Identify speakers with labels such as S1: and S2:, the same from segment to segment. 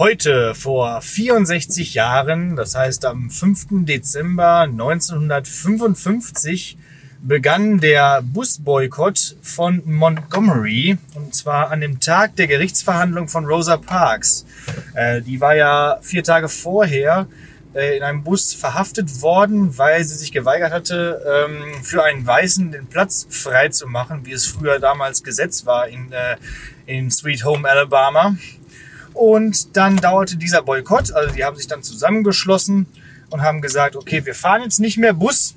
S1: Heute vor 64 Jahren, das heißt am 5. Dezember 1955, begann der Busboykott von Montgomery und zwar an dem Tag der Gerichtsverhandlung von Rosa Parks. Äh, die war ja vier Tage vorher äh, in einem Bus verhaftet worden, weil sie sich geweigert hatte, ähm, für einen Weißen den Platz frei zu machen, wie es früher damals Gesetz war in, äh, in Sweet Home Alabama. Und dann dauerte dieser Boykott, also die haben sich dann zusammengeschlossen und haben gesagt, okay, wir fahren jetzt nicht mehr Bus.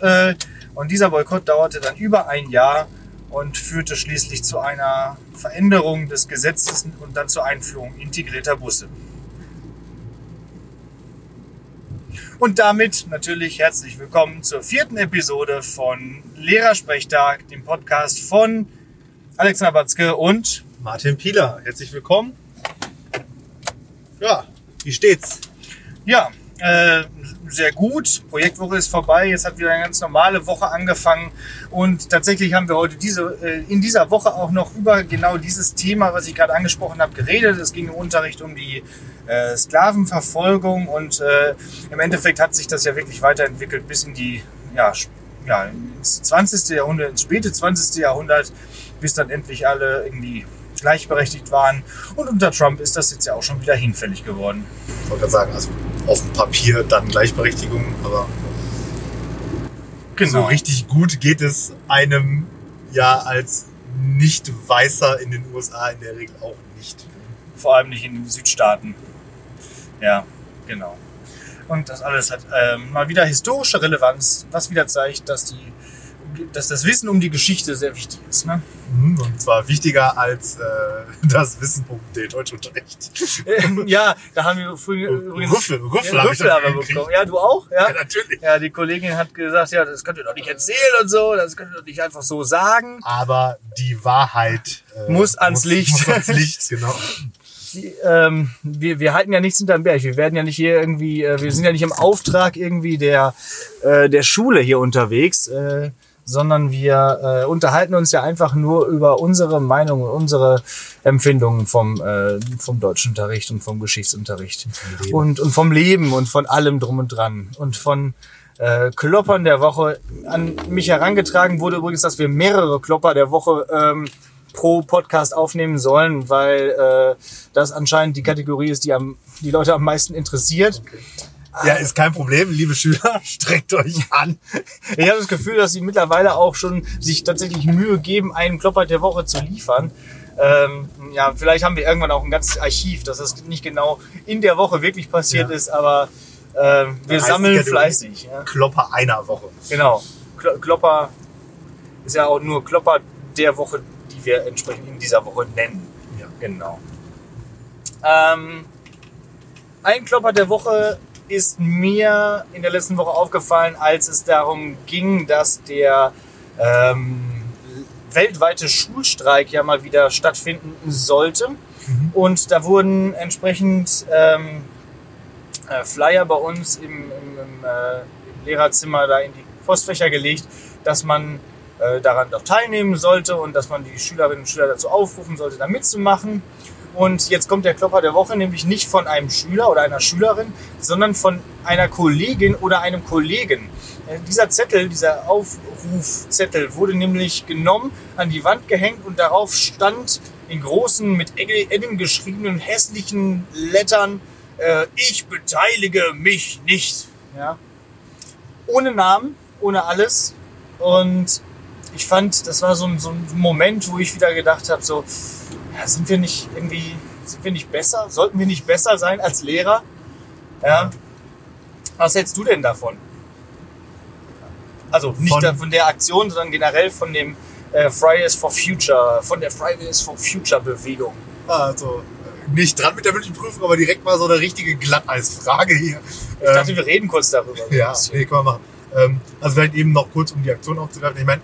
S1: Äh, und dieser Boykott dauerte dann über ein Jahr und führte schließlich zu einer Veränderung des Gesetzes und dann zur Einführung integrierter Busse. Und damit natürlich herzlich willkommen zur vierten Episode von Lehrersprechtag, dem Podcast von Alexander Batzke und
S2: Martin Pieler. Herzlich willkommen. Ja, wie steht's?
S1: Ja, äh, sehr gut. Projektwoche ist vorbei. Jetzt hat wieder eine ganz normale Woche angefangen. Und tatsächlich haben wir heute diese, äh, in dieser Woche auch noch über genau dieses Thema, was ich gerade angesprochen habe, geredet. Es ging im Unterricht um die äh, Sklavenverfolgung und äh, im Endeffekt hat sich das ja wirklich weiterentwickelt bis in die, ja, ja, ins 20. Jahrhundert, ins späte 20. Jahrhundert, bis dann endlich alle irgendwie gleichberechtigt waren. Und unter Trump ist das jetzt ja auch schon wieder hinfällig geworden.
S2: Ich wollte gerade sagen, also auf dem Papier dann Gleichberechtigung, aber genau. so richtig gut geht es einem ja als Nicht-Weißer in den USA in der Regel auch nicht.
S1: Vor allem nicht in den Südstaaten. Ja, genau. Und das alles hat ähm, mal wieder historische Relevanz, was wieder zeigt, dass die dass das Wissen um die Geschichte sehr wichtig ist. Ne?
S2: Mhm, und zwar wichtiger als äh, das Wissen um den Deutschunterricht.
S1: Ähm, ja, da haben wir früher
S2: übrigens... Rüffel, Rüffel,
S1: ja, Rüffel haben wir bekommen. Ja, du auch? Ja?
S2: ja, natürlich.
S1: Ja, die Kollegin hat gesagt, ja, das könnt ihr doch nicht erzählen und so, das könnt ihr doch nicht einfach so sagen.
S2: Aber die Wahrheit
S1: äh, muss ans muss, Licht.
S2: Muss ans Licht, genau.
S1: ähm, wir, wir halten ja nichts hinterm Berg. Wir werden ja nicht hier irgendwie, äh, wir sind ja nicht im Auftrag irgendwie der, äh, der Schule hier unterwegs. Äh, sondern wir äh, unterhalten uns ja einfach nur über unsere Meinung und unsere Empfindungen vom, äh, vom Deutschunterricht und vom Geschichtsunterricht und, und vom Leben und von allem drum und dran und von äh, Kloppern der Woche. An mich herangetragen wurde übrigens, dass wir mehrere Klopper der Woche ähm, pro Podcast aufnehmen sollen, weil äh, das anscheinend die Kategorie ist, die am, die Leute am meisten interessiert. Okay.
S2: Ja, ist kein Problem, liebe Schüler, streckt euch an.
S1: Ich habe das Gefühl, dass sie mittlerweile auch schon sich tatsächlich Mühe geben, einen Klopper der Woche zu liefern. Ähm, ja, vielleicht haben wir irgendwann auch ein ganzes Archiv, dass das nicht genau in der Woche wirklich passiert ja. ist, aber äh, wir sammeln fleißig.
S2: Ja. Klopper einer Woche.
S1: Genau. Klopper ist ja auch nur Klopper der Woche, die wir entsprechend in dieser Woche nennen.
S2: Ja.
S1: Genau. Ähm, ein Klopper der Woche ist mir in der letzten Woche aufgefallen, als es darum ging, dass der ähm, weltweite Schulstreik ja mal wieder stattfinden sollte. Mhm. Und da wurden entsprechend ähm, äh, Flyer bei uns im, im, im, äh, im, Lehrerzimmer da in die Postfächer gelegt, dass man äh, daran doch teilnehmen sollte und dass man die Schülerinnen und Schüler dazu aufrufen sollte, da mitzumachen. Und jetzt kommt der Klopper der Woche, nämlich nicht von einem Schüler oder einer Schülerin, sondern von einer Kollegin oder einem Kollegen. Äh, dieser Zettel, dieser Aufrufzettel wurde nämlich genommen, an die Wand gehängt und darauf stand in großen, mit Edding geschriebenen, hässlichen Lettern, äh, ich beteilige mich nicht. Ja? Ohne Namen, ohne alles. Und ich fand, das war so ein, so ein Moment, wo ich wieder gedacht habe, so, sind wir nicht irgendwie, sind wir nicht besser? Sollten wir nicht besser sein als Lehrer? Ja. Was hältst du denn davon? Also nicht von, von der Aktion, sondern generell von dem äh, Fridays for Future, von der Fridays for Future Bewegung.
S2: Also nicht dran mit der mündlichen Prüfung, aber direkt mal so eine richtige Glatteisfrage hier.
S1: Ich dachte, ähm, wir reden kurz darüber.
S2: ja, nee, können wir machen. Ähm, also vielleicht eben noch kurz, um die Aktion aufzugreifen. Ich meine,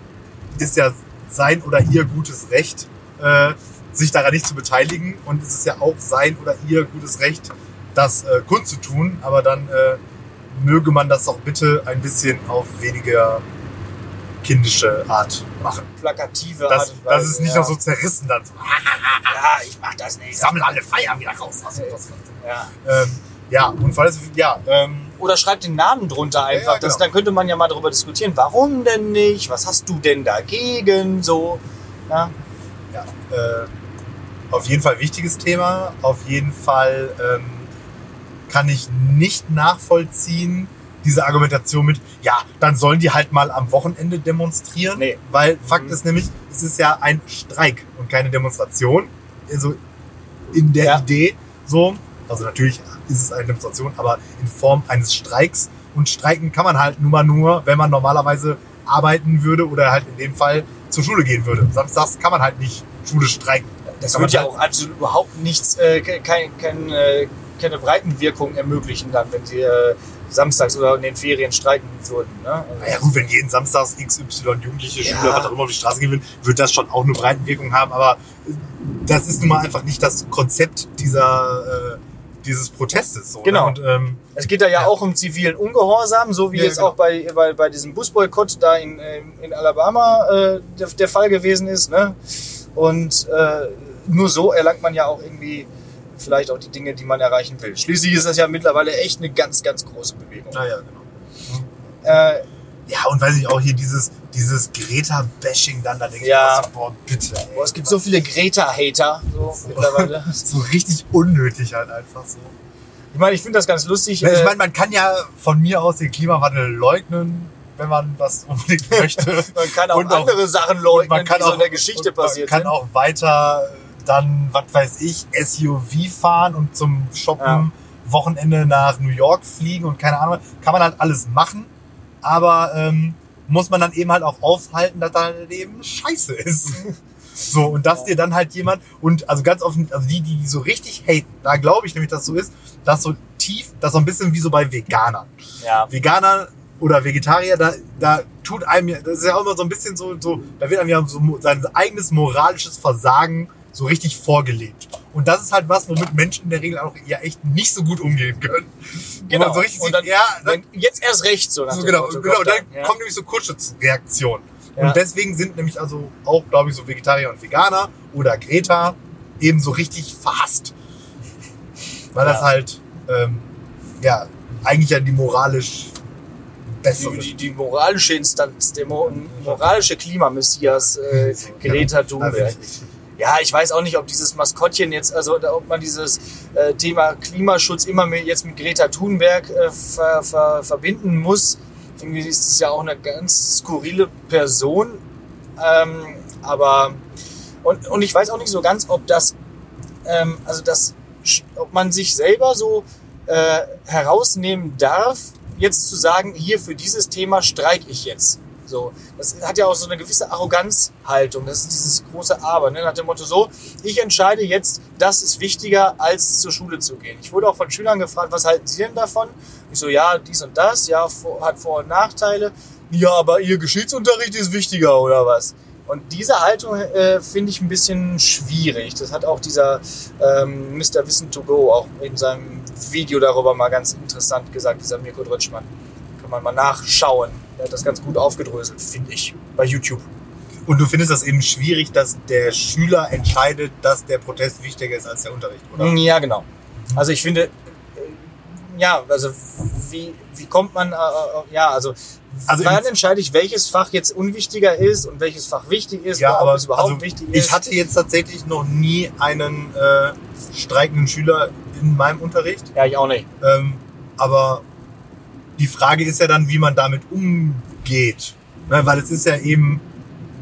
S2: ist ja sein oder ihr gutes Recht, äh, sich daran nicht zu beteiligen. Und es ist ja auch sein oder ihr gutes Recht, das äh, kundzutun. Aber dann äh, möge man das auch bitte ein bisschen auf weniger kindische Art machen.
S1: plakative
S2: Das,
S1: Art und
S2: das ist nicht
S1: ja.
S2: noch so zerrissen dann. So,
S1: Ja, ich mach das nicht.
S2: ich sammle alle Feier wieder raus.
S1: Ja.
S2: Ähm, ja, und allem, ja, ähm,
S1: Oder schreibt den Namen drunter einfach.
S2: Ja,
S1: das,
S2: genau.
S1: dann könnte man ja mal darüber diskutieren. Warum denn nicht? Was hast du denn dagegen? So. Ja.
S2: ja, äh, auf jeden Fall wichtiges Thema. Auf jeden Fall ähm, kann ich nicht nachvollziehen, diese Argumentation mit, ja, dann sollen die halt mal am Wochenende demonstrieren.
S1: Nee.
S2: Weil Fakt
S1: Mhm.
S2: ist nämlich, es ist ja ein Streik und keine Demonstration. Also in der
S1: Ja.
S2: Idee so. Also natürlich ist es eine Demonstration, aber in Form eines Streiks. Und streiken kann man halt nun mal nur, wenn man normalerweise arbeiten würde oder halt in dem Fall zur Schule gehen würde. Samstags kann man halt nicht Schule streiken.
S1: Das
S2: man
S1: ja auch absolut überhaupt nichts, äh, kein, kein, äh, keine Breitenwirkung ermöglichen dann, wenn sie äh, samstags oder in den Ferien streiken würden. Ne? Also,
S2: Naja gut, wenn jeden Samstags XY Jugendliche,
S1: Ja.
S2: Schüler, was auch immer auf die Straße gehen will, wird das schon auch eine Breitenwirkung haben. Aber äh, das ist nun mal einfach nicht das Konzept dieser, äh, dieses Protestes. So,
S1: Genau.
S2: Ne? Und, ähm,
S1: Es geht da ja,
S2: Ja.
S1: auch um zivilen Ungehorsam, so wie
S2: Ja,
S1: jetzt
S2: genau.
S1: auch bei, bei, bei diesem Busboykott da in, ähm, in Alabama äh, der, der Fall gewesen ist. Ne? Und äh, nur so erlangt man ja auch irgendwie vielleicht auch die Dinge, die man erreichen will. Schließlich ist das ja mittlerweile echt eine ganz, ganz große Bewegung.
S2: naja, genau.
S1: Äh,
S2: Ja, und weiß ich auch hier dieses, dieses Greta-Bashing dann, da denke
S1: Ja.
S2: ich mir so, boah, bitte. Ey,
S1: boah, es gibt so viele Greta-Hater so mittlerweile.
S2: so richtig unnötig halt einfach so.
S1: Ich meine, ich finde das ganz lustig.
S2: Ich
S1: äh,
S2: meine, man kann ja von mir aus den Klimawandel leugnen, wenn man das unbedingt möchte.
S1: man kann auch
S2: und auch-
S1: andere Sachen
S2: Und
S1: leugnen, die so in der Geschichte
S2: und man kann auch weiter dann, was weiß ich, SUV fahren und zum Shoppen
S1: Ja.
S2: Wochenende nach New York fliegen und keine Ahnung. Kann man halt alles machen, aber ähm, muss man dann eben halt auch aufhalten, dass da eben scheiße ist. So, und dass dir dann halt jemand, und also ganz offen, also die, die so richtig haten, da glaube ich nämlich, dass so ist, dass so tief, das so ein bisschen wie so bei Veganern.
S1: Ja.
S2: Veganer oder Vegetarier, da, da tut einem, das ist ja auch immer so ein bisschen so, so da wird einem ja so sein eigenes moralisches Versagen so richtig vorgelebt. Und das ist halt was, womit Menschen in der Regel auch ja echt nicht so gut umgehen können.
S1: Genau.
S2: so richtig
S1: Und
S2: sieht,
S1: dann-
S2: ja, dann,
S1: jetzt erst recht so.
S2: so genau,
S1: Motto,
S2: genau,
S1: kommt
S2: dann
S1: ja.
S2: kommt nämlich so Kurzschutzreaktion.
S1: Ja.
S2: Und deswegen sind nämlich also auch, glaube ich, so Vegetarier und Veganer oder Greta eben so richtig verhasst. Weil das
S1: Ja.
S2: halt, ähm, ja, eigentlich ja die moralisch bessere.
S1: die, die, die moralische Instanz, der mo moralische Klimamessias äh, Greta Thunberg.
S2: Ja.
S1: Ja, ich weiß auch nicht, ob dieses Maskottchen jetzt, also ob man dieses äh, Thema Klimaschutz immer mit, jetzt mit Greta Thunberg äh, ver, ver, verbinden muss. Irgendwie ist es ja auch eine ganz skurrile Person. Ähm, aber und, und ich weiß auch nicht so ganz, ob das, ähm, also das, ob man sich selber so äh, herausnehmen darf, jetzt zu sagen, hier für dieses Thema streik ich jetzt. So, das hat ja auch so eine gewisse Arroganzhaltung. Das ist dieses große Aber, ne? nach dem Motto so, ich entscheide jetzt, das ist wichtiger, als zur Schule zu gehen. Ich wurde auch von Schülern gefragt, was halten sie denn davon? Ich so, ja, dies und das, ja, hat Vor- und Nachteile. Ja, aber ihr Geschichtsunterricht ist wichtiger, oder was? Und diese Haltung äh, finde ich ein bisschen schwierig. Das hat auch dieser ähm, Mr. Wissen to Go auch in seinem Video darüber mal ganz interessant gesagt, dieser Mirko Drötschmann. Kann man mal nachschauen. Der hat das ganz gut aufgedröselt, finde ich, bei YouTube.
S2: Und du findest das eben schwierig, dass der Schüler entscheidet, dass der Protest wichtiger ist als der Unterricht, oder?
S1: Ja, genau. Also ich finde, äh, ja, also wie, wie kommt man, äh, äh, ja, also,
S2: Also
S1: wann entscheide ich, welches Fach jetzt unwichtiger ist und welches Fach wichtig ist,
S2: Ja, aber
S1: es überhaupt
S2: also,
S1: wichtig ist.
S2: ich hatte jetzt tatsächlich noch nie einen äh, streikenden Schüler in meinem Unterricht.
S1: ja, ich auch nicht.
S2: Ähm, aber die Frage ist ja dann, wie man damit umgeht. Ne, weil es ist ja eben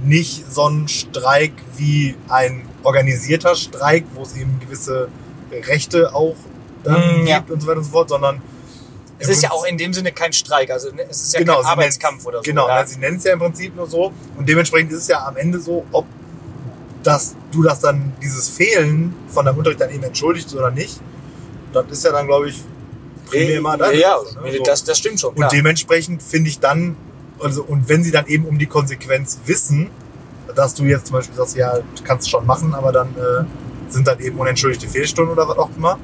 S2: nicht so ein Streik wie ein organisierter Streik, wo es eben gewisse Rechte auch dann
S1: Mm, ja.
S2: gibt und so weiter und so fort, sondern
S1: Es ist ja auch in dem Sinne kein Streik, also ne, es ist ja
S2: genau,
S1: kein Arbeitskampf oder so.
S2: Genau,
S1: ja.
S2: sie nennen es ja im Prinzip nur so. Und dementsprechend ist es ja am Ende so, ob dass du das dann, dieses Fehlen von deinem Unterricht dann eben entschuldigst oder nicht. Das ist ja dann, glaube ich, primär mal
S1: ja, ja,
S2: Sache, ne?
S1: Das, das stimmt schon.
S2: Und
S1: Klar.
S2: dementsprechend finde ich dann, also, und wenn sie dann eben um die Konsequenz wissen, dass du jetzt zum Beispiel sagst, ja, du kannst schon machen, aber dann äh, sind dann eben unentschuldigte Fehlstunden oder was auch immer,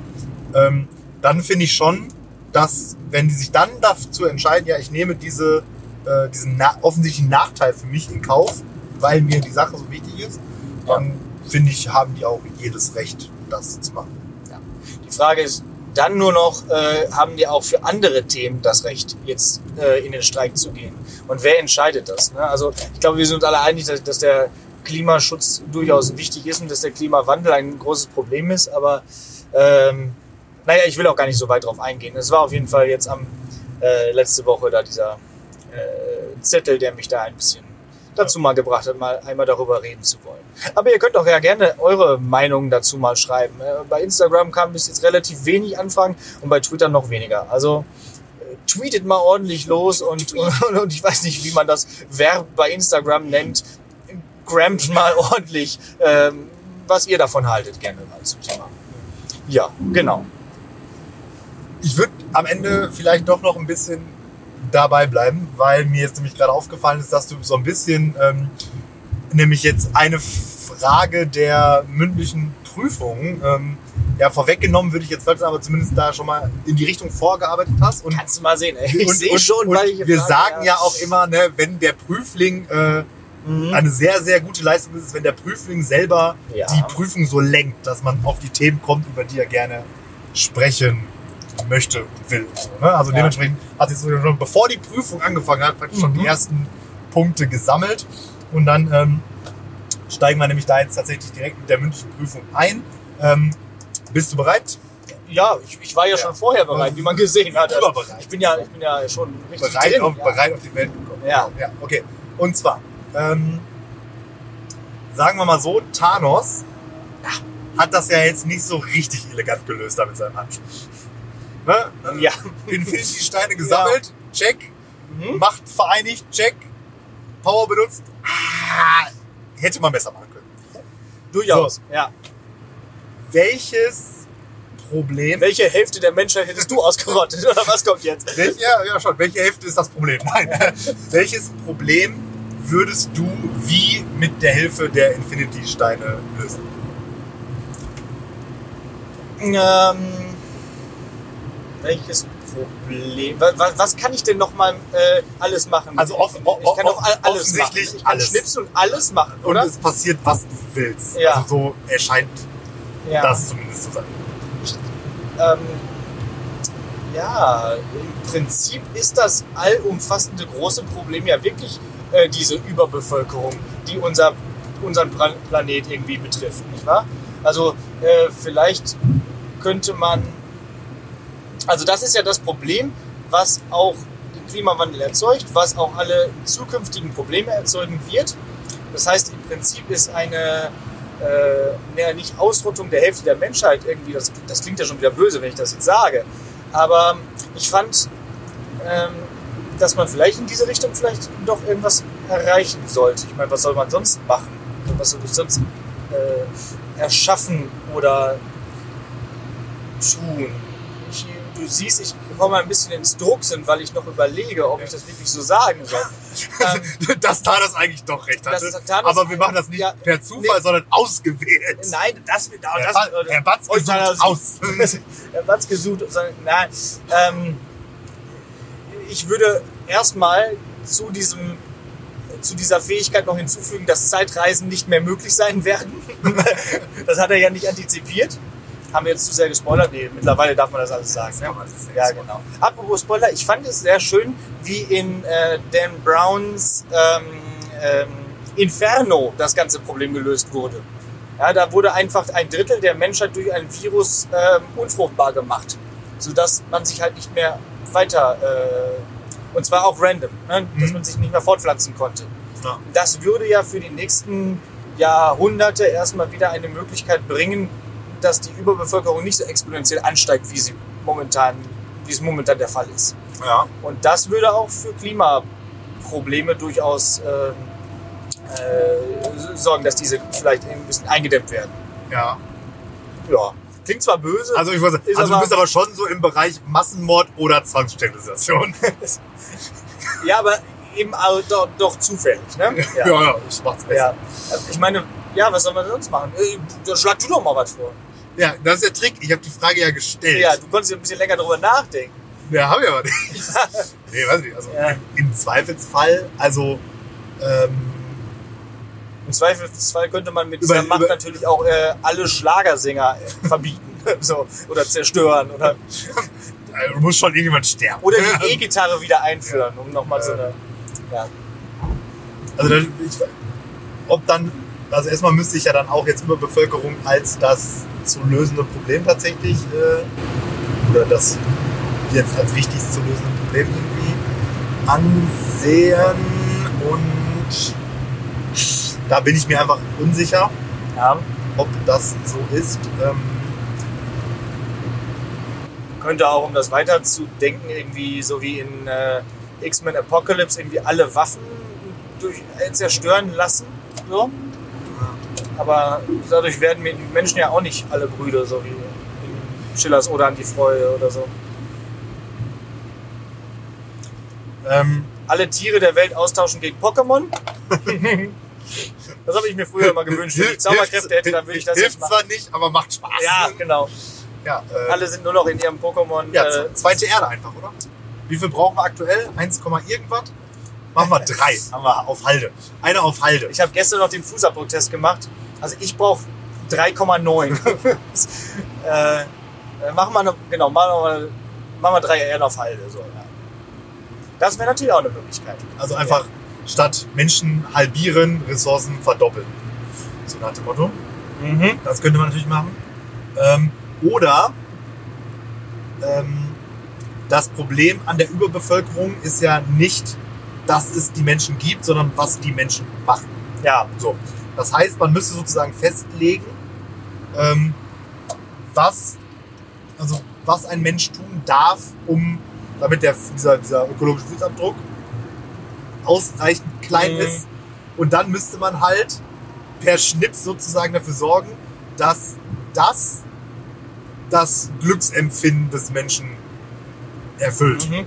S2: ähm, dann finde ich schon, dass, wenn die sich dann dazu entscheiden, ja, ich nehme diese äh, diesen na offensichtlichen Nachteil für mich in Kauf, weil mir die Sache so wichtig ist, dann finde ich, haben die auch jedes Recht, das zu machen.
S1: Die Frage ist dann nur noch, äh, haben die auch für andere Themen das Recht, jetzt äh, in den Streik zu gehen? Und wer entscheidet das? Ne? Also ich glaube, wir sind uns alle einig, dass, dass der Klimaschutz durchaus wichtig ist und dass der Klimawandel ein großes Problem ist. Aber ähm, naja, ich will auch gar nicht so weit drauf eingehen. Es war auf jeden Fall jetzt am äh, letzte Woche da dieser äh, Zettel, der mich da ein bisschen dazu mal gebracht hat, mal einmal darüber reden zu wollen. Aber ihr könnt auch ja gerne eure Meinungen dazu mal schreiben. Äh, Bei Instagram kam bis jetzt relativ wenig Anfragen und bei Twitter noch weniger. Also äh, tweetet mal ordentlich los und, und, und ich weiß nicht, wie man das Verb bei Instagram nennt. Grammt mal ordentlich, ähm, was ihr davon haltet, gerne mal zum Thema. Ja, genau.
S2: Ich würde am Ende vielleicht doch noch ein bisschen dabei bleiben, weil mir jetzt nämlich gerade aufgefallen ist, dass du so ein bisschen ähm, nämlich jetzt eine Frage der mündlichen Prüfung ähm, ja vorweggenommen würde ich jetzt falsch, aber zumindest da schon mal in die Richtung vorgearbeitet hast. Und,
S1: Kannst du mal sehen. ey. Ich
S2: und,
S1: sehe
S2: und,
S1: schon,
S2: und
S1: welche
S2: wir
S1: Frage
S2: sagen ja auch immer, ne, wenn der Prüfling äh,
S1: Mhm.
S2: eine sehr, sehr gute Leistung ist wenn der Prüfling selber
S1: Ja.
S2: die Prüfung so lenkt, dass man auf die Themen kommt, über die er gerne sprechen möchte und will. Und so, ne? Also
S1: Ja.
S2: dementsprechend hat sich so schon, bevor die Prüfung angefangen hat, praktisch schon
S1: Mhm.
S2: die ersten Punkte gesammelt. Und dann ähm, steigen wir nämlich da jetzt tatsächlich direkt mit der mündlichen Prüfung ein. Ähm, bist du bereit?
S1: Ja, ich, ich war ja,
S2: Ja.
S1: schon vorher bereit, wie man gesehen hat. Also, ich bin ja, ich bin ja schon richtig
S2: Bereit,
S1: drin.
S2: auf,
S1: ja.
S2: bereit auf die Welt gekommen.
S1: Ja.
S2: ja. Okay. Und zwar, ähm, sagen wir mal so, Thanos hat das ja jetzt nicht so richtig elegant gelöst da mit seinem Handschuh. Ne?
S1: Ja.
S2: Infinity-Steine gesammelt, check.
S1: Mhm.
S2: Macht vereinigt, check. Power benutzt. Ah, hätte man besser machen können.
S1: Durchaus. Ja.
S2: Welches Problem.
S1: Welche Hälfte der Menschheit hättest du ausgerottet? Oder was kommt jetzt?
S2: Welche, ja, ja, schon. Welche Hälfte ist das Problem? Nein. Welches Problem würdest du wie mit der Hilfe der Infinity-Steine lösen?
S1: Ähm, welches Problem? Was, was, kann ich denn noch mal äh, alles machen?
S2: Also off- o-
S1: ich kann doch all- alles
S2: offensichtlich
S1: machen. Ich kann
S2: alles.
S1: schnipsen und alles machen,
S2: Und
S1: oder?
S2: es passiert, was du willst.
S1: Ja.
S2: Also so erscheint
S1: ja.
S2: das zumindest zu sein.
S1: Ähm, ja, im Prinzip ist das allumfassende große Problem ja wirklich äh, diese Überbevölkerung, die unser, unseren Pra- Planet irgendwie betrifft, nicht wahr? Also äh, vielleicht könnte man, also das ist ja das Problem, was auch den Klimawandel erzeugt, was auch alle zukünftigen Probleme erzeugen wird. Das heißt, im Prinzip ist eine äh, nicht Ausrottung der Hälfte der Menschheit irgendwie, das, das klingt ja schon wieder böse, wenn ich das jetzt sage. Aber ich fand, ähm, dass man vielleicht in diese Richtung vielleicht doch irgendwas erreichen sollte. Ich meine, was soll man sonst machen? Also was soll ich sonst äh, erschaffen oder tun? Ich, du siehst, ich komme ein bisschen ins Drucksen, weil ich noch überlege, ob ich das wirklich so sagen soll. ähm,
S2: dass Thanos eigentlich doch recht hatte.
S1: Thanos-
S2: Aber wir machen das nicht
S1: Ja,
S2: per Zufall,
S1: nee.
S2: sondern ausgewählt.
S1: Nein, das wird
S2: Herr,
S1: das,
S2: Ba- Herr Batz
S1: Oh,
S2: gesucht
S1: Thanos-
S2: aus.
S1: Herr Batz gesucht. Nein, ähm, ich würde erstmal zu diesem zu dieser Fähigkeit noch hinzufügen, dass Zeitreisen nicht mehr möglich sein werden. das hat er ja nicht antizipiert. Haben wir jetzt zu sehr gespoilert? Nee, mittlerweile darf man das alles sagen. Ne? Ja, genau. Apropos Spoiler, ich fand es sehr schön, wie in äh, Dan Browns ähm, ähm, Inferno das ganze Problem gelöst wurde. Ja, da wurde einfach ein Drittel der Menschheit durch ein Virus ähm, unfruchtbar gemacht, sodass man sich halt nicht mehr weiter, äh, und zwar auch random, ne? dass
S2: Mhm.
S1: man sich nicht mehr fortpflanzen konnte.
S2: Ja.
S1: Das würde ja für die nächsten Jahrhunderte erstmal wieder eine Möglichkeit bringen, dass die Überbevölkerung nicht so exponentiell ansteigt, wie sie momentan, wie es momentan der Fall ist.
S2: Ja.
S1: Und das würde auch für Klimaprobleme durchaus ähm, äh, sorgen, dass diese vielleicht ein bisschen eingedämmt werden.
S2: ja.
S1: Ja. Klingt zwar böse.
S2: Also, ich weiß, also du
S1: aber-
S2: bist aber schon so im Bereich Massenmord oder Zwangssterilisation.
S1: ja, aber eben auch doch, doch zufällig. Ne?
S2: Ja, ja, ich mach's besser.
S1: ja. Ich meine, ja, was soll man sonst machen? Äh, schlag du doch mal was vor.
S2: Ja, das ist der Trick. Ich habe die Frage ja gestellt.
S1: Ja, du konntest ja ein bisschen länger drüber nachdenken.
S2: Ja, haben wir aber nicht. nee, weiß nicht. Also
S1: Ja.
S2: im Zweifelsfall, also ähm,
S1: Im Zweifelsfall könnte man mit
S2: Über-
S1: dieser Macht
S2: über-
S1: natürlich auch äh, alle Schlagersänger äh, verbieten. so, oder zerstören. Oder,
S2: äh, muss schon irgendjemand sterben.
S1: oder die E-Gitarre wieder einführen, um nochmal so eine. Ja.
S2: Also das, ich, ob dann, also erstmal müsste ich ja dann auch jetzt Überbevölkerung als das zu lösende Problem tatsächlich, äh, oder das jetzt als wichtigst zu lösende Problem irgendwie ansehen und da bin ich mir einfach unsicher,
S1: ja.
S2: ob das so ist. Ähm,
S1: Könnte auch, um das weiterzudenken, irgendwie so wie in äh, X-Men Apocalypse, irgendwie alle Waffen durch, äh, zerstören lassen. So. Aber dadurch werden die Menschen ja auch nicht alle Brüder, so wie in Schillers Oder an die Freude oder so.
S2: ähm,
S1: alle Tiere der Welt austauschen gegen Pokémon. das habe ich mir früher immer gewünscht. Wenn ich Zauberkräfte hätte, dann würde ich das
S2: hilft
S1: jetzt machen.
S2: zwar nicht, aber macht Spaß.
S1: Ja, genau.
S2: ja, äh,
S1: Alle sind nur noch in ihrem Pokémon.
S2: Ja,
S1: äh,
S2: zweite Erde einfach, oder? Wie viel brauchen wir aktuell? 1, irgendwas? Machen wir drei. Haben wir auf Halde. Eine auf Halde.
S1: ich habe gestern noch den Fußabdrucktest gemacht. Also ich brauche 3,9. äh, machen wir noch, genau, machen wir, machen wir drei Erden auf Halde. So, ja. Das wäre natürlich auch eine Möglichkeit.
S2: Also einfach statt Menschen halbieren, Ressourcen verdoppeln. So nach dem Motto.
S1: Mhm.
S2: Das könnte man natürlich machen. Ähm, oder ähm, das Problem an der Überbevölkerung ist ja nicht, dass es die Menschen gibt, sondern was die Menschen machen.
S1: Ja,
S2: So. Das heißt, man müsste sozusagen festlegen, ähm, was, also was ein Mensch tun darf, um, damit der, dieser, dieser ökologische Fußabdruck ausreichend klein
S1: Mhm.
S2: ist. Und dann müsste man halt per Schnips sozusagen dafür sorgen, dass das das Glücksempfinden des Menschen erfüllt.
S1: Mhm.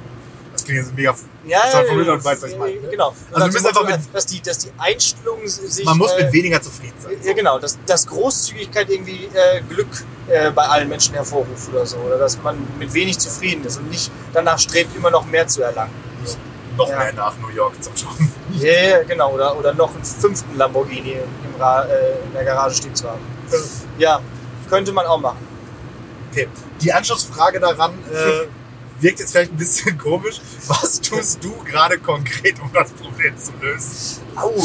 S2: Das klingt jetzt mega
S1: Ja,
S2: weiß, was ich meine.
S1: Genau.
S2: Also wir müssen einfach mit-
S1: dass die, dass die Einstellung sich.
S2: Man muss
S1: äh,
S2: mit weniger zufrieden sein.
S1: Ja, genau, dass, dass Großzügigkeit irgendwie äh, Glück äh, bei allen Menschen hervorruft oder so. Oder dass man mit wenig zufrieden ist und nicht danach strebt, immer noch mehr zu erlangen.
S2: Nicht noch
S1: Ja.
S2: mehr nach New York zum Schauen.
S1: Ja, yeah, genau. Oder, oder noch einen fünften Lamborghini im Ra äh, in der Garage stehen zu haben. Ja, könnte man auch machen.
S2: Okay. Die Anschlussfrage daran äh, wirkt jetzt vielleicht ein bisschen komisch. Was tust du gerade konkret, um das Problem zu lösen?
S1: Au.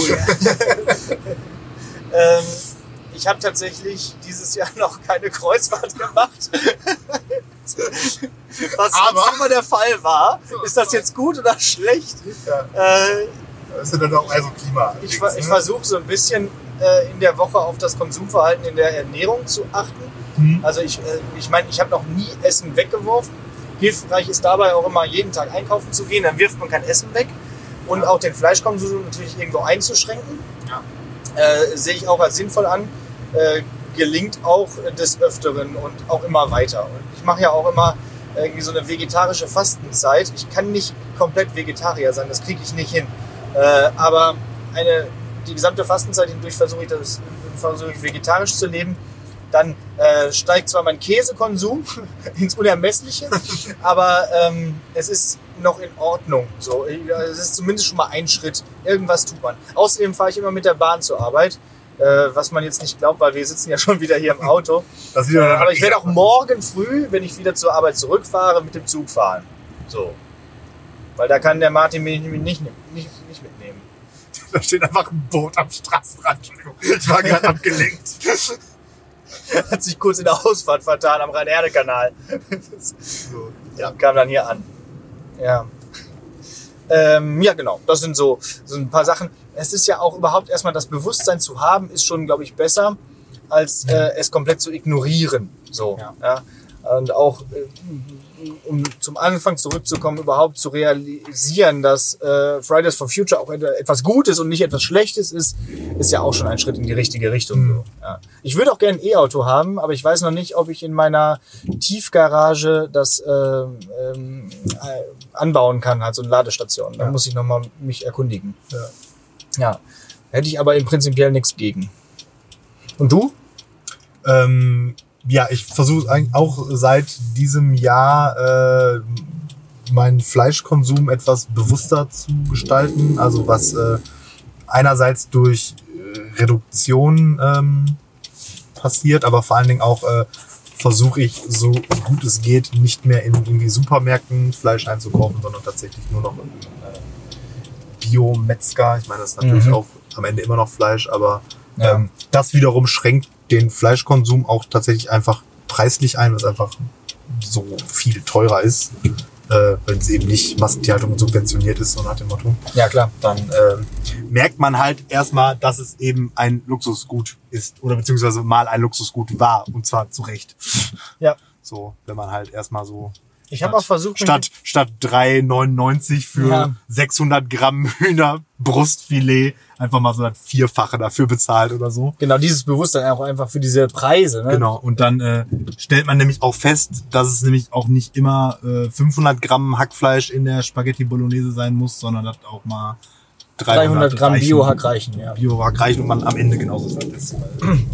S1: ähm, ich habe tatsächlich dieses Jahr noch keine Kreuzfahrt gemacht. Was
S2: Aber-
S1: immer der Fall war. Ist das jetzt gut oder schlecht?
S2: Ja,
S1: Äh,
S2: das ist ja dann auch eher so Klima.
S1: ich ver- ich versuche so ein bisschen äh, in der Woche auf das Konsumverhalten in der Ernährung zu achten.
S2: Mhm.
S1: Also ich meine, ich, mein, ich habe noch nie Essen weggeworfen. Hilfreich ist dabei auch immer jeden Tag einkaufen zu gehen, dann wirft man kein Essen weg. Und auch den Fleischkonsum natürlich irgendwo einzuschränken.
S2: Ja.
S1: Äh, sehe ich auch als sinnvoll an. Äh, gelingt auch des Öfteren und auch immer weiter. Und ich mache ja auch immer irgendwie so eine vegetarische Fastenzeit. Ich kann nicht komplett Vegetarier sein, das kriege ich nicht hin. Äh, aber eine, die gesamte Fastenzeit hindurch versuche ich, das, versuche ich vegetarisch zu leben. Dann äh, steigt zwar mein Käsekonsum ins Unermessliche, aber ähm, es ist noch in Ordnung. So, es ist zumindest schon mal ein Schritt. Irgendwas tut man. Außerdem fahre ich immer mit der Bahn zur Arbeit, äh, was man jetzt nicht glaubt, weil wir sitzen ja schon wieder hier im Auto. Äh, aber ich werde auch morgen früh, wenn ich wieder zur Arbeit zurückfahre, mit dem Zug fahren. So. Weil da kann der Martin mich nicht, nicht, nicht, nicht mitnehmen.
S2: Da steht einfach ein Boot am Straßenrand. Entschuldigung, ich war gerade abgelenkt.
S1: Hat sich kurz in der Ausfahrt vertan am Rhein-Erde-Kanal.
S2: So.
S1: Ja, kam dann hier an. Ja. Ähm, ja, genau. Das sind so, so ein paar Sachen. Es ist ja auch überhaupt erstmal das Bewusstsein zu haben, ist schon, glaube ich, besser, als äh, es komplett zu ignorieren. So.
S2: Ja.
S1: Ja. Und auch, äh, um zum Anfang zurückzukommen, überhaupt zu realisieren, dass äh, Fridays for Future auch etwas Gutes und nicht etwas Schlechtes ist, ist ja auch schon ein Schritt in die richtige Richtung.
S2: Mhm.
S1: So. Ja. Ich würde auch gerne ein E-Auto haben, aber ich weiß noch nicht, ob ich in meiner Tiefgarage das ähm, ähm, äh, anbauen kann, also eine Ladestation. Da
S2: Ja.
S1: muss ich nochmal mich erkundigen.
S2: Ja.
S1: Ja. Hätte ich aber im Prinzipiell nichts gegen. Und du?
S2: Ähm, ja, ich versuche eigentlich auch seit diesem Jahr äh, meinen Fleischkonsum etwas bewusster zu gestalten. Also was äh, einerseits durch äh, Reduktion ähm, passiert, aber vor allen Dingen auch äh, versuche ich, so gut es geht, nicht mehr in irgendwie Supermärkten Fleisch einzukaufen, sondern tatsächlich nur noch in äh, Bio-Metzger. Ich meine, das ist natürlich
S1: Mhm.
S2: auch am Ende immer noch Fleisch, aber
S1: Ja.
S2: ähm, das wiederum schränkt den Fleischkonsum auch tatsächlich einfach preislich ein, was einfach so viel teurer ist, äh, wenn es eben nicht Massentierhaltung subventioniert ist, so nach dem Motto
S1: Ja, klar.
S2: dann ähm, merkt man halt erstmal, dass es eben ein Luxusgut ist oder beziehungsweise mal ein Luxusgut war und zwar zu Recht.
S1: Ja.
S2: So, wenn man halt erstmal so
S1: Ich habe auch versucht,
S2: statt statt 3,99 für
S1: Ja.
S2: 600 Gramm Hühnerbrustfilet einfach mal so das Vierfache dafür bezahlt oder so.
S1: genau dieses Bewusstsein auch einfach für diese Preise. Ne?
S2: Genau. Und dann äh, stellt man nämlich auch fest, dass es nämlich auch nicht immer äh, 500 Gramm Hackfleisch in der Spaghetti Bolognese sein muss, sondern dass auch mal
S1: 300 Gramm
S2: reichen.
S1: Biohack reichen, ja.
S2: Biohack reichen und man am Ende genauso satt ist.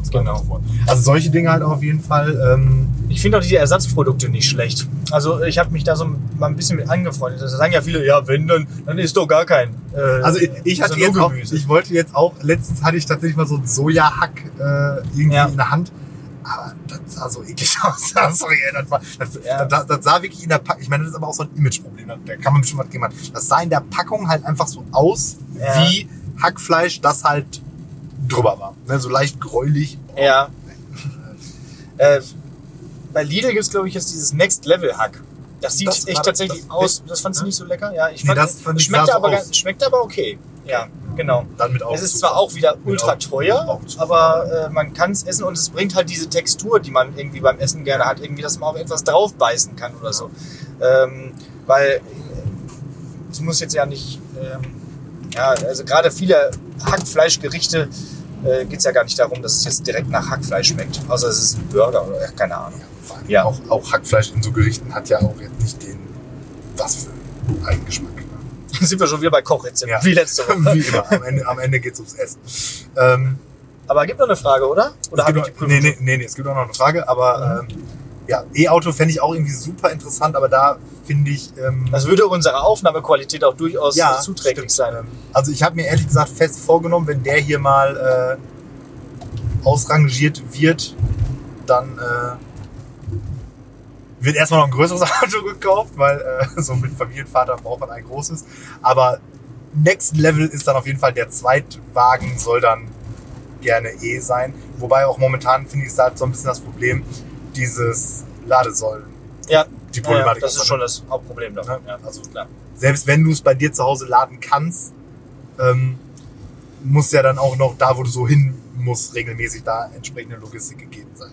S1: Genau.
S2: Also solche Dinge halt auch auf jeden Fall. Ähm,
S1: Ich finde auch diese Ersatzprodukte nicht schlecht. Also ich habe mich da so mal ein bisschen mit angefreundet. Da sagen ja viele, ja, wenn, dann, dann ist doch gar kein. Äh,
S2: also ich, ich hatte jetzt auch, ich wollte jetzt auch, letztens hatte ich tatsächlich mal so einen Sojahack äh, irgendwie
S1: Ja.
S2: in der Hand. Aber das sah so eklig aus. Sorry, ey, das, war, das,
S1: Ja.
S2: das, das sah wirklich in der Packung, ich meine, das ist aber auch so ein Imageproblem, da- kann man bestimmt was geben. Das sah in der Packung halt einfach so aus,
S1: Ja.
S2: wie Hackfleisch, das halt drüber war. Ne, so leicht gräulich.
S1: Ja. Äh, bei Lidl gibt's glaube ich, jetzt dieses Next Level Hack. Das sieht
S2: Das
S1: echt
S2: war-
S1: tatsächlich
S2: das-
S1: aus. Das fandst du
S2: Ja.
S1: nicht so lecker? Ja, ich
S2: Nee,
S1: fand,
S2: das fand ich-
S1: schmeckt,
S2: sah so
S1: aber, ganz- schmeckt aber okay. Ja, genau.
S2: Dann mit
S1: Es ist zwar auch wieder ultra teuer, aber äh, man kann es essen und es bringt halt diese Textur, die man irgendwie beim Essen gerne hat, irgendwie, dass man auch etwas draufbeißen kann oder so. Ähm, weil äh, es muss jetzt ja nicht, ähm, ja, also gerade viele Hackfleischgerichte äh, geht es ja gar nicht darum, dass es jetzt direkt nach Hackfleisch schmeckt. Außer es ist ein Burger oder ja, keine Ahnung.
S2: Allem
S1: Ja.
S2: Auch, auch Hackfleisch in so Gerichten hat ja auch jetzt nicht den, was für Eigengeschmack. Ne?
S1: Sind wir schon wieder bei Kochrezepten,
S2: Ja.
S1: wie letzte Woche.
S2: Wie immer, am Ende, am Ende geht's ums Essen. Ähm,
S1: Aber gibt noch eine Frage, oder? Oder habe ich die Prüfung
S2: nee, nee, nee, nee, es gibt auch noch eine Frage, aber ähm, ja, E-Auto fände ich auch irgendwie super interessant, aber da finde ich... Ähm,
S1: Das würde unserer Aufnahmequalität auch durchaus
S2: ja,
S1: zuträglich
S2: stimmt.
S1: sein.
S2: Also ich habe mir ehrlich gesagt fest vorgenommen, wenn der hier mal äh, ausrangiert wird, dann äh, wird erstmal noch ein größeres Auto gekauft, weil äh, so mit Familienvater braucht man ein großes. Aber Next Level ist dann auf jeden Fall der Zweitwagen, soll dann gerne eh sein. Wobei auch momentan finde ich es halt so ein bisschen das Problem, dieses Ladesäulen.
S1: Ja,
S2: Die
S1: ja, ja,
S2: Problematik.
S1: das ist schon
S2: ne?
S1: das Hauptproblem davon. Ja,
S2: Also
S1: klar.
S2: selbst wenn du es bei dir zu Hause laden kannst, ähm, muss ja dann auch noch da, wo du so hin musst, regelmäßig da entsprechende Logistik gegeben sein.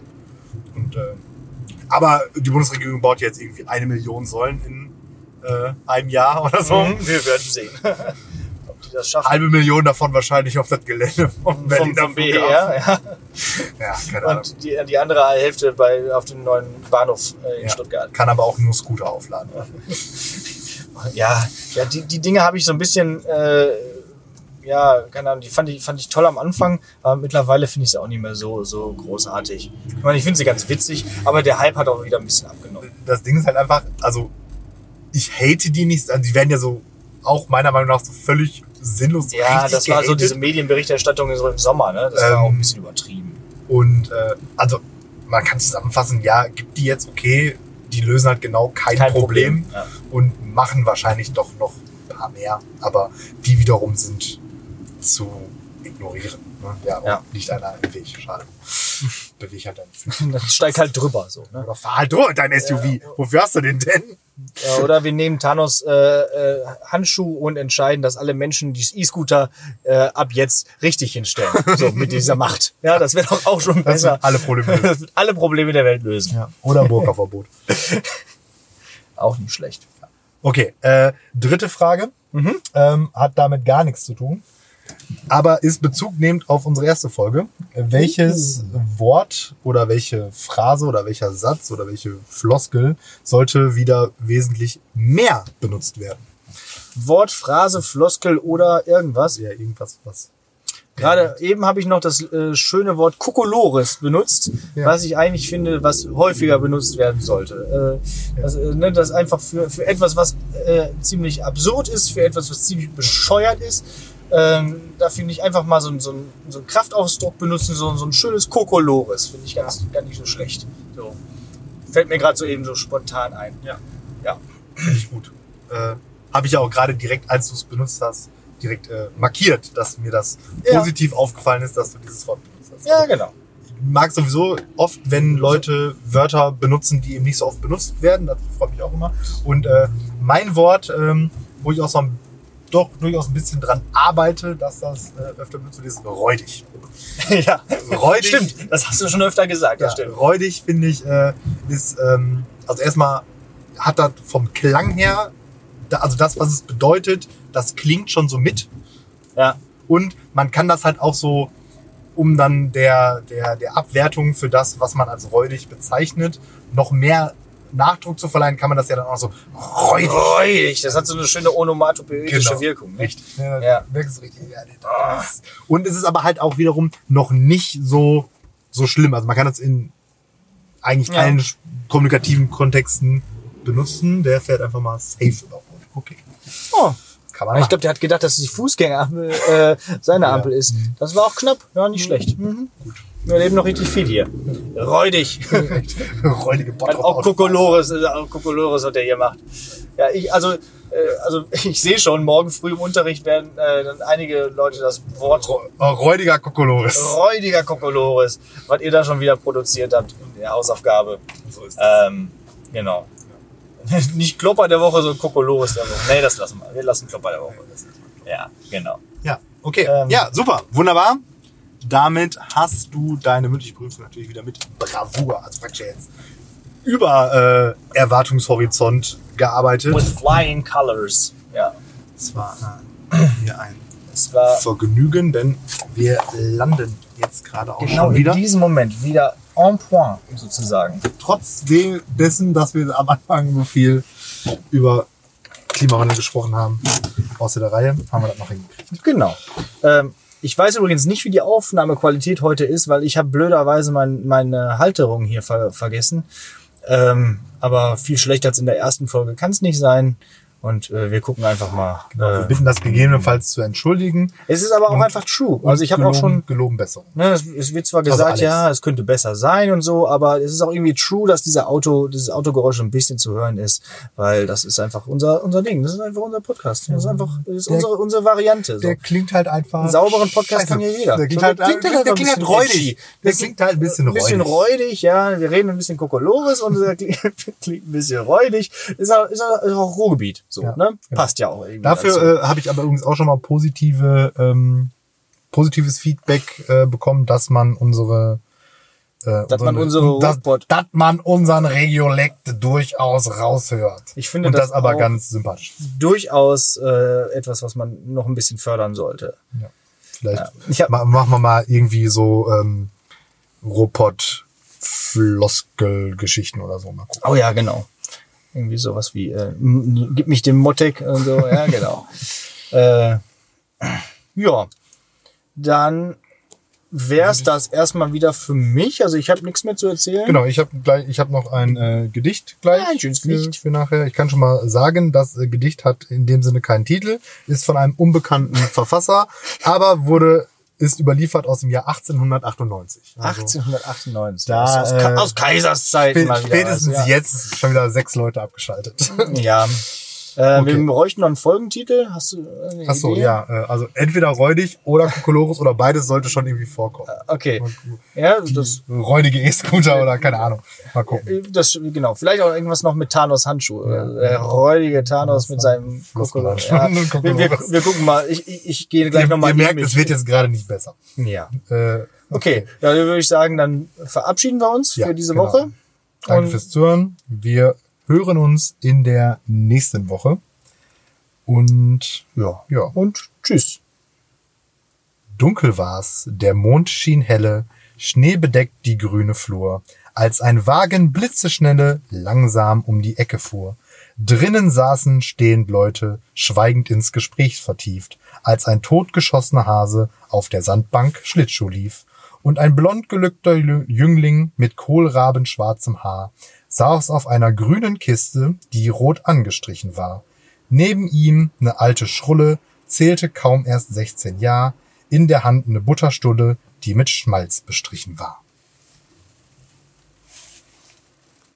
S2: Und, äh, aber die Bundesregierung baut jetzt irgendwie eine Million Säulen in äh, einem Jahr oder so.
S1: Mhm, wir werden sehen. Ob die das schaffen.
S2: Halbe Million davon wahrscheinlich auf das Gelände vom
S1: vom, vom BER, ja.
S2: Ja, keine Ahnung.
S1: Und die, die andere Hälfte bei, auf dem neuen Bahnhof äh, in
S2: Ja.
S1: Stuttgart.
S2: Kann aber auch nur Scooter aufladen.
S1: Ja, ja die, die Dinge habe ich so ein bisschen, äh, ja, keine Ahnung, die fand ich, fand ich toll am Anfang, aber mittlerweile finde ich sie auch nicht mehr so, so großartig. Ich meine, ich finde sie ganz witzig, aber der Hype hat auch wieder ein bisschen abgenommen.
S2: das Ding ist halt einfach, also ich hate die nicht, also die werden ja so auch meiner Meinung nach so völlig sinnlos
S1: Ja, das war so
S2: gehatet.
S1: diese Medienberichterstattung so im Sommer, ne? Das war
S2: Ähm,
S1: auch ein bisschen übertrieben.
S2: Und äh, also man kann zusammenfassen, ja, gibt die jetzt okay, die lösen halt genau kein,
S1: Kein
S2: Problem,
S1: Problem. Ja.
S2: und machen wahrscheinlich doch noch ein paar mehr, aber die wiederum sind zu ignorieren. Ne? Ja,
S1: Ja.
S2: liegt einer im Weg, schade. Beweg halt deinen Füßen.
S1: Dann steig halt drüber, so, ne?
S2: Oder fahr halt durch mit deinem SUV. Wofür hast du den denn?
S1: Ja, oder wir nehmen Thanos äh, äh, Handschuh und entscheiden, dass alle Menschen die E-Scooter äh, ab jetzt richtig hinstellen. So mit dieser Macht. Ja, das wäre doch auch schon
S2: Das
S1: besser.
S2: alle Probleme.
S1: Alle Probleme der Welt lösen.
S2: ja. Oder Burka-Verbot.
S1: Auch nicht schlecht.
S2: Okay, äh, dritte Frage.
S1: Mhm.
S2: Ähm, hat damit gar nichts zu tun. Aber ist Bezug nehmend auf unsere erste Folge. Welches Wort oder welche Phrase oder welcher Satz oder welche Floskel sollte wieder wesentlich mehr benutzt werden?
S1: Wort, Phrase, Floskel oder irgendwas.
S2: Ja, irgendwas, was.
S1: Gerade eben habe ich noch das äh, schöne Wort Kokolores benutzt,
S2: Ja.
S1: was ich eigentlich finde, was häufiger benutzt werden sollte. Äh, das, äh, ne, das einfach für, für etwas, was äh, ziemlich absurd ist, für etwas, was ziemlich bescheuert ist. Ähm, da finde ich einfach mal so, ein- so, so einen Kraftausdruck benutzen, so, so ein schönes Kokolores, finde ich ganz, gar nicht so schlecht. So. Fällt mir gerade so eben so spontan ein.
S2: Ja.
S1: Ja.
S2: Finde ich gut. Äh, Habe ich auch gerade direkt, als du es benutzt hast, direkt äh, markiert, dass mir das
S1: Ja.
S2: positiv aufgefallen ist, dass du dieses Wort benutzt hast.
S1: Ja, genau.
S2: ich mag sowieso oft, wenn Leute Wörter benutzen, die eben nicht so oft benutzt werden. Das freut mich auch immer. Und äh, mein Wort, ähm, wo ich auch so ein, doch durchaus ein bisschen dran arbeite, dass das äh, öfter benutzt ist räudig.
S1: ja.
S2: Räudig.
S1: Stimmt, das hast du schon öfter gesagt.
S2: Ja,
S1: stimmt.
S2: räudig finde ich, äh, ist, ähm, also erstmal hat das vom Klang her, also das, was es bedeutet, das klingt schon so mit.
S1: Ja.
S2: Und man kann das halt auch so, um dann der, der, der Abwertung für das, was man als räudig bezeichnet, noch mehr Nachdruck zu verleihen, kann man das ja dann auch so räudig.
S1: Räudig, das hat so eine schöne onomatopoetische
S2: Genau.
S1: Wirkung.
S2: Richtig. Ja,
S1: Ja.
S2: merkst du richtig. Ja, das- Und es ist aber halt auch wiederum noch nicht so, so schlimm. Also man kann das in eigentlich
S1: Ja.
S2: allen kommunikativen Kontexten benutzen. Der fährt einfach mal safe über Rot. Okay.
S1: Oh.
S2: Kann man
S1: Ich glaube, der hat gedacht, dass die Fußgängerampel äh, seine. Ampel ist. Das war auch knapp. Ja, nicht schlecht. Mhm. Wir leben noch richtig fit hier. Räudig.
S2: Räudige Bottrop
S1: auch Kokolores, äh, auch Kokolores, was der hier macht. Ja, ich, also, äh, also ich sehe schon, morgen früh im Unterricht werden äh, dann einige Leute das Wort
S2: Oh, Räudiger Kokolores.
S1: räudiger Kokolores, was ihr da schon wieder produziert habt in der Hausaufgabe.
S2: So ist das.
S1: Ähm, genau. Nicht Klopper der Woche, sondern Kokolores der Woche. Nee, das lassen wir. Wir lassen Klopper der Woche. Ja, genau.
S2: Ja, okay.
S1: Ähm,
S2: ja, super. Wunderbar. Damit hast du deine mündliche Prüfung natürlich wieder mit Bravour, also praktisch jetzt über äh, Erwartungshorizont gearbeitet.
S1: With flying colors. Ja.
S2: Es war äh, hier ein
S1: Es war
S2: Vergnügen, denn wir landen jetzt gerade auch
S1: genau
S2: schon
S1: in
S2: wieder.
S1: diesem Moment wieder en point sozusagen.
S2: Trotz de- dessen, dass wir am Anfang so viel über Klimawandel gesprochen haben, außer der Reihe, haben wir das noch hingekriegt.
S1: Genau. Ähm, ich weiß übrigens nicht, wie die Aufnahmequalität heute ist, weil ich habe blöderweise mein, meine Halterung hier ver vergessen. Ähm, aber viel schlechter als in der ersten Folge kann es nicht sein. Und äh, wir gucken einfach mal.
S2: Wir
S1: Äh,
S2: bitten das gegebenenfalls zu entschuldigen.
S1: es ist aber auch einfach true. Also ich habe auch schon
S2: Geloben Besserung.
S1: Ne, es, es wird zwar
S2: Also
S1: gesagt,
S2: alles.
S1: ja, es könnte besser sein und so, aber es ist auch irgendwie true, dass dieser Auto, dieses Autogeräusch ein bisschen zu hören ist, weil das ist einfach unser, unser Ding. Das ist einfach unser Podcast. Das ist einfach, das ist
S2: Der-
S1: unsere, unsere Variante. So.
S2: Der klingt halt einfach.
S1: Einen sauberen Podcast kann ja jeder.
S2: Der klingt halt,
S1: der klingt halt
S2: der, klingt
S1: ein
S2: halt
S1: bisschen
S2: räudig. Der klingt halt ein bisschen
S1: ein bisschen
S2: räudig.
S1: räudig, ja. Wir reden ein bisschen Kokolores und der klingt, ein bisschen räudig. Ist auch, ist auch Ruhrgebiet. So,
S2: Ja,
S1: ne?
S2: genau.
S1: Passt ja auch irgendwie.
S2: Dafür äh, habe ich aber übrigens auch schon mal positive, ähm, positives Feedback äh, bekommen, dass man unsere äh,
S1: Dass man unsere
S2: dass, dass man unseren Regiolekt durchaus raushört.
S1: Ich finde
S2: Und das,
S1: das
S2: aber ganz sympathisch.
S1: durchaus äh, etwas, was man noch ein bisschen fördern sollte.
S2: Ja. Vielleicht
S1: Ja. Ich hab-
S2: ma machen wir mal irgendwie so ähm, Robot Floskel-Geschichten oder so. Mal gucken.
S1: Oh ja, genau. Irgendwie sowas wie, äh, gib mich den Mottek und so, ja, genau. äh, ja, dann wär's das erstmal wieder für mich. Also ich habe nichts mehr zu erzählen.
S2: Genau, ich habe gleich, ich habe noch ein äh, Gedicht gleich
S1: Ja, ein schönes
S2: für,
S1: Gedicht.
S2: für nachher. Ich kann schon mal sagen, das äh, Gedicht hat in dem Sinne keinen Titel, ist von einem unbekannten Verfasser, aber wurde ist überliefert aus dem Jahr 1898. Also
S1: 1898.
S2: Da,
S1: aus, aus,
S2: äh,
S1: Ka- aus
S2: spä-
S1: wieder.
S2: spätestens
S1: was,
S2: jetzt schon wieder sechs Leute abgeschaltet.
S1: Ja. ja. Äh,
S2: Okay.
S1: Wir bräuchten noch einen Folgentitel. Hast du eine
S2: Ach so,
S1: Idee?
S2: ja, äh, also entweder räudig oder Kokolores oder beides sollte schon irgendwie vorkommen.
S1: Okay. Ja, das,
S2: Räudige E-Scooter oder keine Ahnung. Mal gucken.
S1: das, genau. Vielleicht auch irgendwas noch mit Thanos Handschuh. Der räudige Thanos mit seinem Kokolores. Ja, wir, wir, wir gucken mal. Ich, ich, ich gehe gleich nochmal
S2: ihr merkt, es wird jetzt gerade nicht besser.
S1: Ja.
S2: Äh,
S1: Okay, ja, dann würde ich sagen, dann verabschieden wir uns
S2: Ja,
S1: für diese
S2: genau.
S1: Woche.
S2: Danke
S1: Und-
S2: fürs Zuhören. Wir hören uns in der nächsten Woche. Und
S1: Ja.
S2: ja,
S1: Und tschüss.
S2: dunkel war's, der Mond schien helle, Schnee bedeckt die grüne Flur, als ein Wagen blitzeschnelle langsam um die Ecke fuhr. Drinnen saßen stehend Leute, schweigend ins Gespräch vertieft, als ein totgeschossener Hase auf der Sandbank Schlittschuh lief. Und ein blond gelückter Jü- Jüngling mit kohlrabenschwarzem Haar saß auf einer grünen Kiste, die rot angestrichen war. Neben ihm ne alte Schrulle, zählte kaum erst 16 Jahr, in der Hand ne Butterstulle, die mit Schmalz bestrichen war.